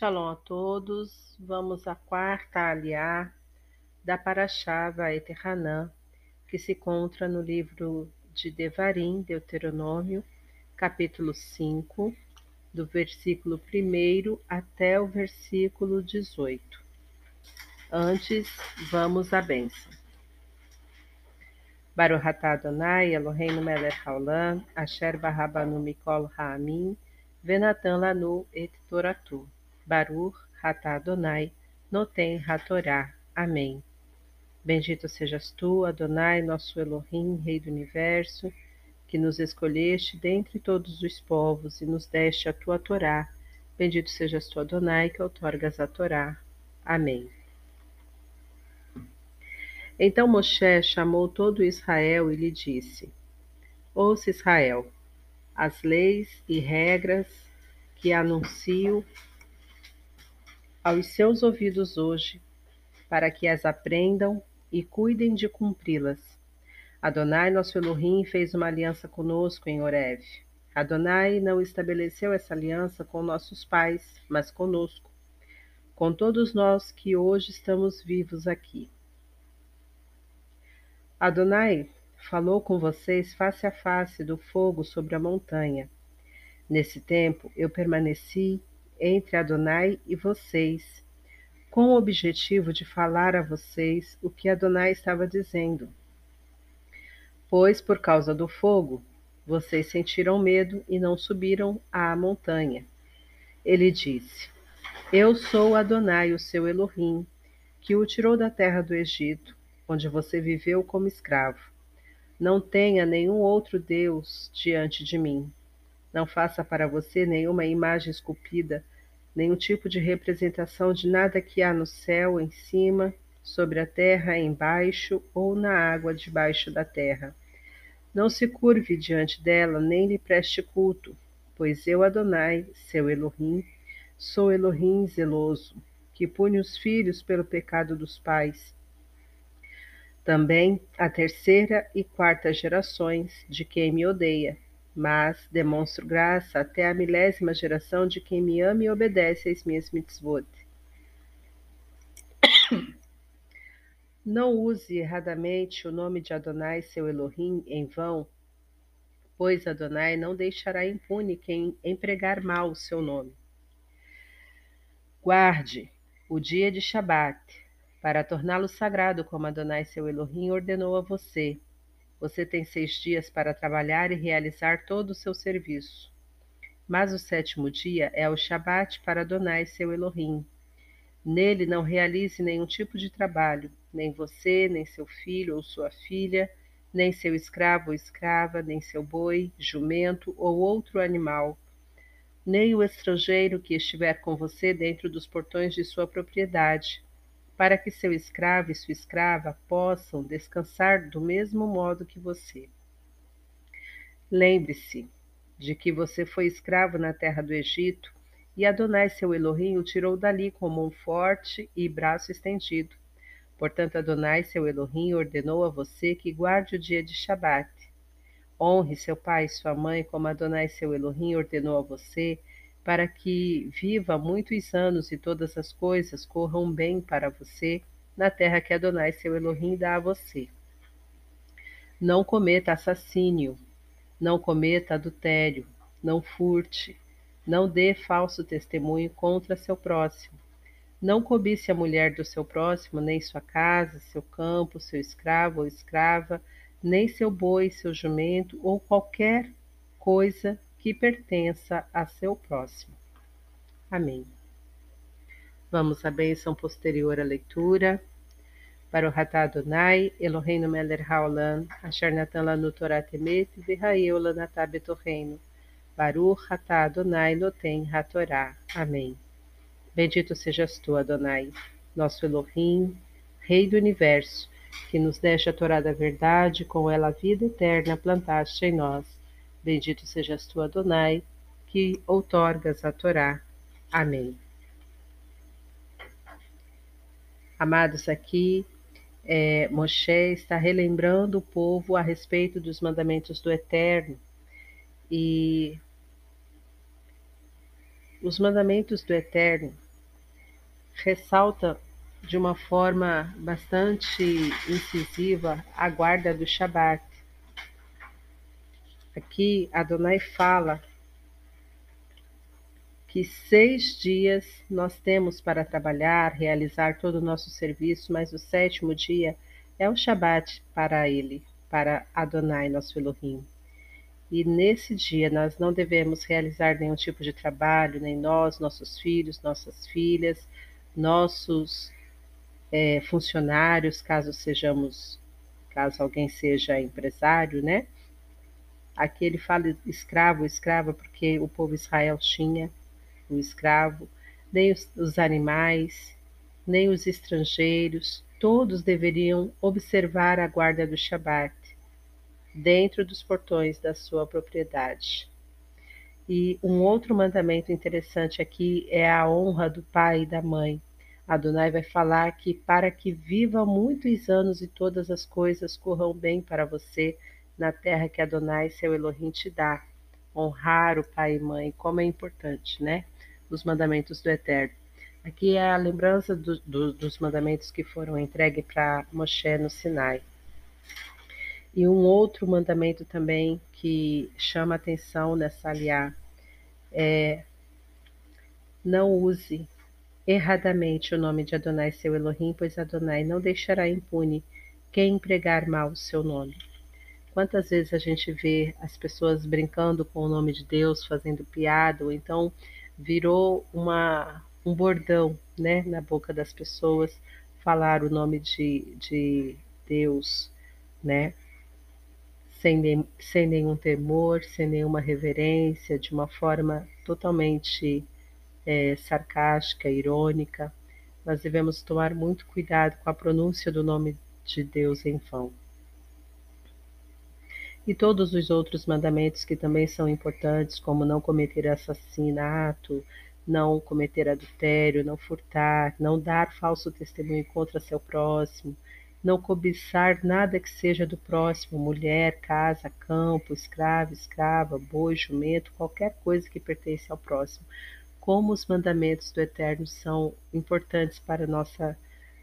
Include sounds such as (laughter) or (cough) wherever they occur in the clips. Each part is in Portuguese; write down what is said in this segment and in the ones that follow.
Shalom a todos. Vamos à quarta aliá da Parashá Vaet Hanan, que se encontra no livro de Devarim, Deuteronômio, capítulo 5, do versículo 1 até o versículo 18. Antes, vamos à bênção. Baruch Adonai, Eloheinu melech haolam, asher barabanu mikol ha'amin, venatan lanu et toratu. Baruch atah Adonai, noten hatorá. Amém. Bendito sejas tu, Adonai, nosso Elohim, Rei do Universo, que nos escolheste dentre todos os povos e nos deste a tua Torá. Bendito sejas tu, Adonai, que outorgas a Torá. Amém. Então Moshe chamou todo Israel e lhe disse: Ouça, Israel, as leis e regras que anuncio aos seus ouvidos hoje, para que as aprendam e cuidem de cumpri-las. Adonai, nosso Elohim, fez uma aliança conosco em Horeb. Adonai não estabeleceu essa aliança com nossos pais, mas conosco, com todos nós que hoje estamos vivos aqui. Adonai falou com vocês face a face do fogo sobre a montanha. Nesse tempo eu permaneci entre Adonai e vocês, com o objetivo de falar a vocês o que Adonai estava dizendo. Pois, por causa do fogo, vocês sentiram medo e não subiram à montanha. Ele disse: Eu sou Adonai, o seu Elohim, que o tirou da terra do Egito onde você viveu como escravo. Não tenha nenhum outro Deus diante de mim. Não faça para você nenhuma imagem esculpida, nenhum tipo de representação de nada que há no céu em cima, sobre a terra embaixo ou na água debaixo da terra. Não se curve diante dela, nem lhe preste culto, pois eu, Adonai, seu Elohim, sou Elohim zeloso, que pune os filhos pelo pecado dos pais também a terceira e quarta gerações de quem me odeia, mas demonstro graça até a milésima geração de quem me ama e obedece às minhas mitzvot. (coughs) Não use erradamente o nome de Adonai, seu Elohim, em vão, pois Adonai não deixará impune quem empregar mal o seu nome. Guarde o dia de Shabat, para torná-lo sagrado como Adonai seu Elohim ordenou a você. Você tem seis dias para trabalhar e realizar todo o seu serviço. Mas o sétimo dia é o Shabat para Adonai seu Elohim. Nele não realize nenhum tipo de trabalho, nem você, nem seu filho ou sua filha, nem seu escravo ou escrava, nem seu boi, jumento ou outro animal, nem o estrangeiro que estiver com você dentro dos portões de sua propriedade para que seu escravo e sua escrava possam descansar do mesmo modo que você. Lembre-se de que você foi escravo na terra do Egito e Adonai, seu Elohim, o tirou dali com mão forte e braço estendido. Portanto, Adonai, seu Elohim, ordenou a você que guarde o dia de Shabat. Honre seu pai e sua mãe, como Adonai, seu Elohim, ordenou a você, para que viva muitos anos e todas as coisas corram bem para você na terra que Adonai seu Elohim dá a você. Não cometa assassínio, não cometa adultério, não furte, não dê falso testemunho contra seu próximo. Não cobice a mulher do seu próximo, nem sua casa, seu campo, seu escravo ou escrava, nem seu boi, seu jumento ou qualquer coisa que pertença a seu próximo. Amém. Vamos à bênção posterior à leitura. Para o Ratá Adonai, Eloheinu Meler Haolam, Asher Natan Lanu Torah Temet, Virraeu Lanatá Betorreino. Baruch Ratá Adonai Noten Hatorá. Amém. Bendito sejas tu, Adonai, nosso Elohim, Rei do Universo, que nos deixa a Torá da verdade, com ela a vida eterna plantaste em nós Bendito sejas tu, Adonai, que outorgas a Torá. Amém. Amados, aqui é, Moshe está relembrando o povo a respeito dos mandamentos do Eterno e os mandamentos do Eterno ressalta de uma forma bastante incisiva a guarda do Shabat. Aqui Adonai fala que seis dias nós temos para trabalhar, realizar todo o nosso serviço, mas o sétimo dia é o Shabat para ele, para Adonai, nosso Elohim. E nesse dia nós não devemos realizar nenhum tipo de trabalho, nem nós, nossos filhos, nossas filhas, nossos é, funcionários, caso sejamos, caso alguém seja empresário, né? Aqui ele fala escravo, escrava, porque o povo Israel tinha o escravo, nem os, os animais, nem os estrangeiros, todos deveriam observar a guarda do Shabat dentro dos portões da sua propriedade. E um outro mandamento interessante aqui é a honra do pai e da mãe. Adonai vai falar que para que viva muitos anos e todas as coisas corram bem para você na terra que Adonai, seu Elohim, te dá. Honrar o pai e mãe, como é importante, né? dos mandamentos do Eterno. Aqui é a lembrança do, do, dos mandamentos que foram entregues para Moshe no Sinai. E um outro mandamento também que chama atenção nessa aliá é não use erradamente o nome de Adonai seu Elohim, pois Adonai não deixará impune quem empregar mal o seu nome. Quantas vezes a gente vê as pessoas brincando com o nome de Deus, fazendo piada, ou então virou uma, um bordão né, na boca das pessoas falar o nome de, de Deus, né? Sem, sem nenhum temor, sem nenhuma reverência, de uma forma totalmente é, sarcástica, irônica. Nós devemos tomar muito cuidado com a pronúncia do nome de Deus em vão e todos os outros mandamentos que também são importantes, como não cometer assassinato, não cometer adultério, não furtar, não dar falso testemunho contra seu próximo, não cobiçar nada que seja do próximo, mulher, casa, campo, escravo, escrava, boi, jumento, qualquer coisa que pertence ao próximo. Como os mandamentos do Eterno são importantes para a nossa,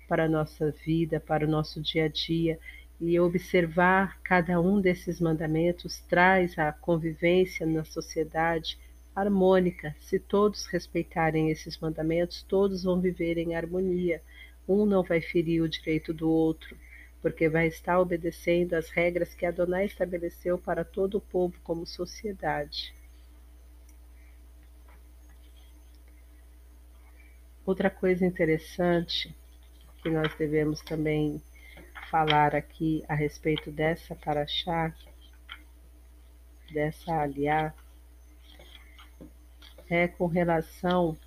para a nossa vida, para o nosso dia a dia, e observar cada um desses mandamentos traz a convivência na sociedade harmônica. Se todos respeitarem esses mandamentos, todos vão viver em harmonia. Um não vai ferir o direito do outro, porque vai estar obedecendo às regras que Adonai estabeleceu para todo o povo como sociedade. Outra coisa interessante que nós devemos também falar aqui a respeito dessa paraxá, dessa aliá, é com relação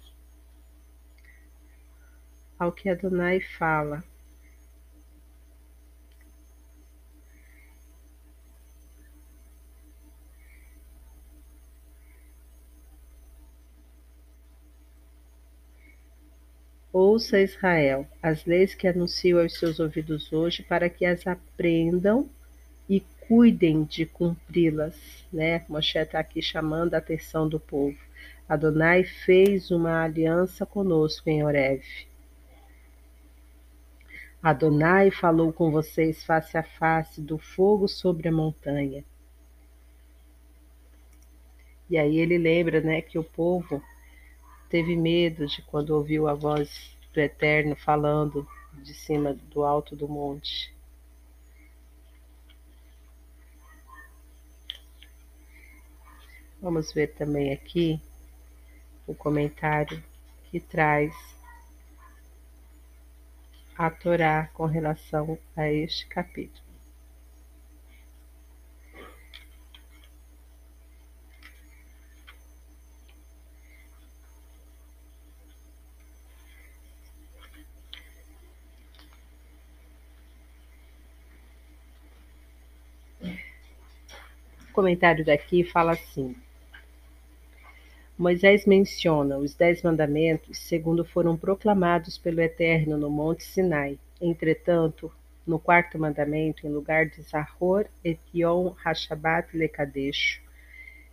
ao que Adonai fala. Ouça, Israel, as leis que anuncio aos seus ouvidos hoje, para que as aprendam e cuidem de cumpri-las. Né? Moshe está aqui chamando a atenção do povo. Adonai fez uma aliança conosco em Horeb. Adonai falou com vocês face a face do fogo sobre a montanha. E aí ele lembra né, que o povo teve medo de quando ouviu a voz Eterno falando de cima do alto do monte. Vamos ver também aqui o comentário que traz a Torá com relação a este capítulo. Comentário daqui fala assim: Moisés menciona os Dez Mandamentos segundo foram proclamados pelo Eterno no Monte Sinai. Entretanto, no quarto mandamento, em lugar de Zahor et Yom Hashabat Lekadesh,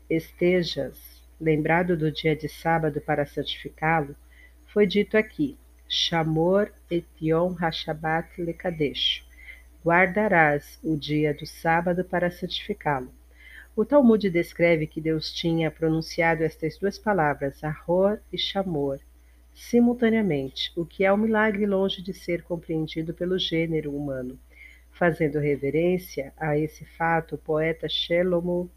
estejas lembrado do dia de sábado para santificá-lo, foi dito aqui: Shamor et Yom HaShabbat Lekadesh. Guardarás o dia do sábado para santificá-lo. O Talmud descreve que Deus tinha pronunciado estas duas palavras, Ahor e Shamor, simultaneamente, o que é um milagre longe de ser compreendido pelo gênero humano. Fazendo reverência a esse fato, o poeta Shelomo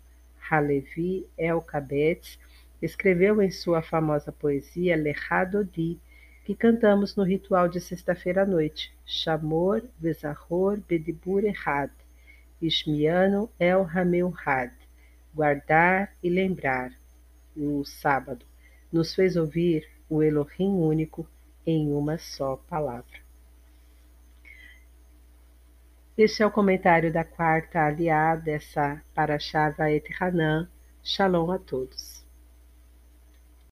Halevi El Kabetz escreveu em sua famosa poesia Lechadodi, que cantamos no ritual de sexta-feira à noite, Shamor Vezahor Bedibur Errad, Ishmiano El Hameuhad, guardar e lembrar, o sábado, nos fez ouvir o Elohim único em uma só palavra. Este é o comentário da quarta aliada dessa Parashá et Hanan. Shalom a todos.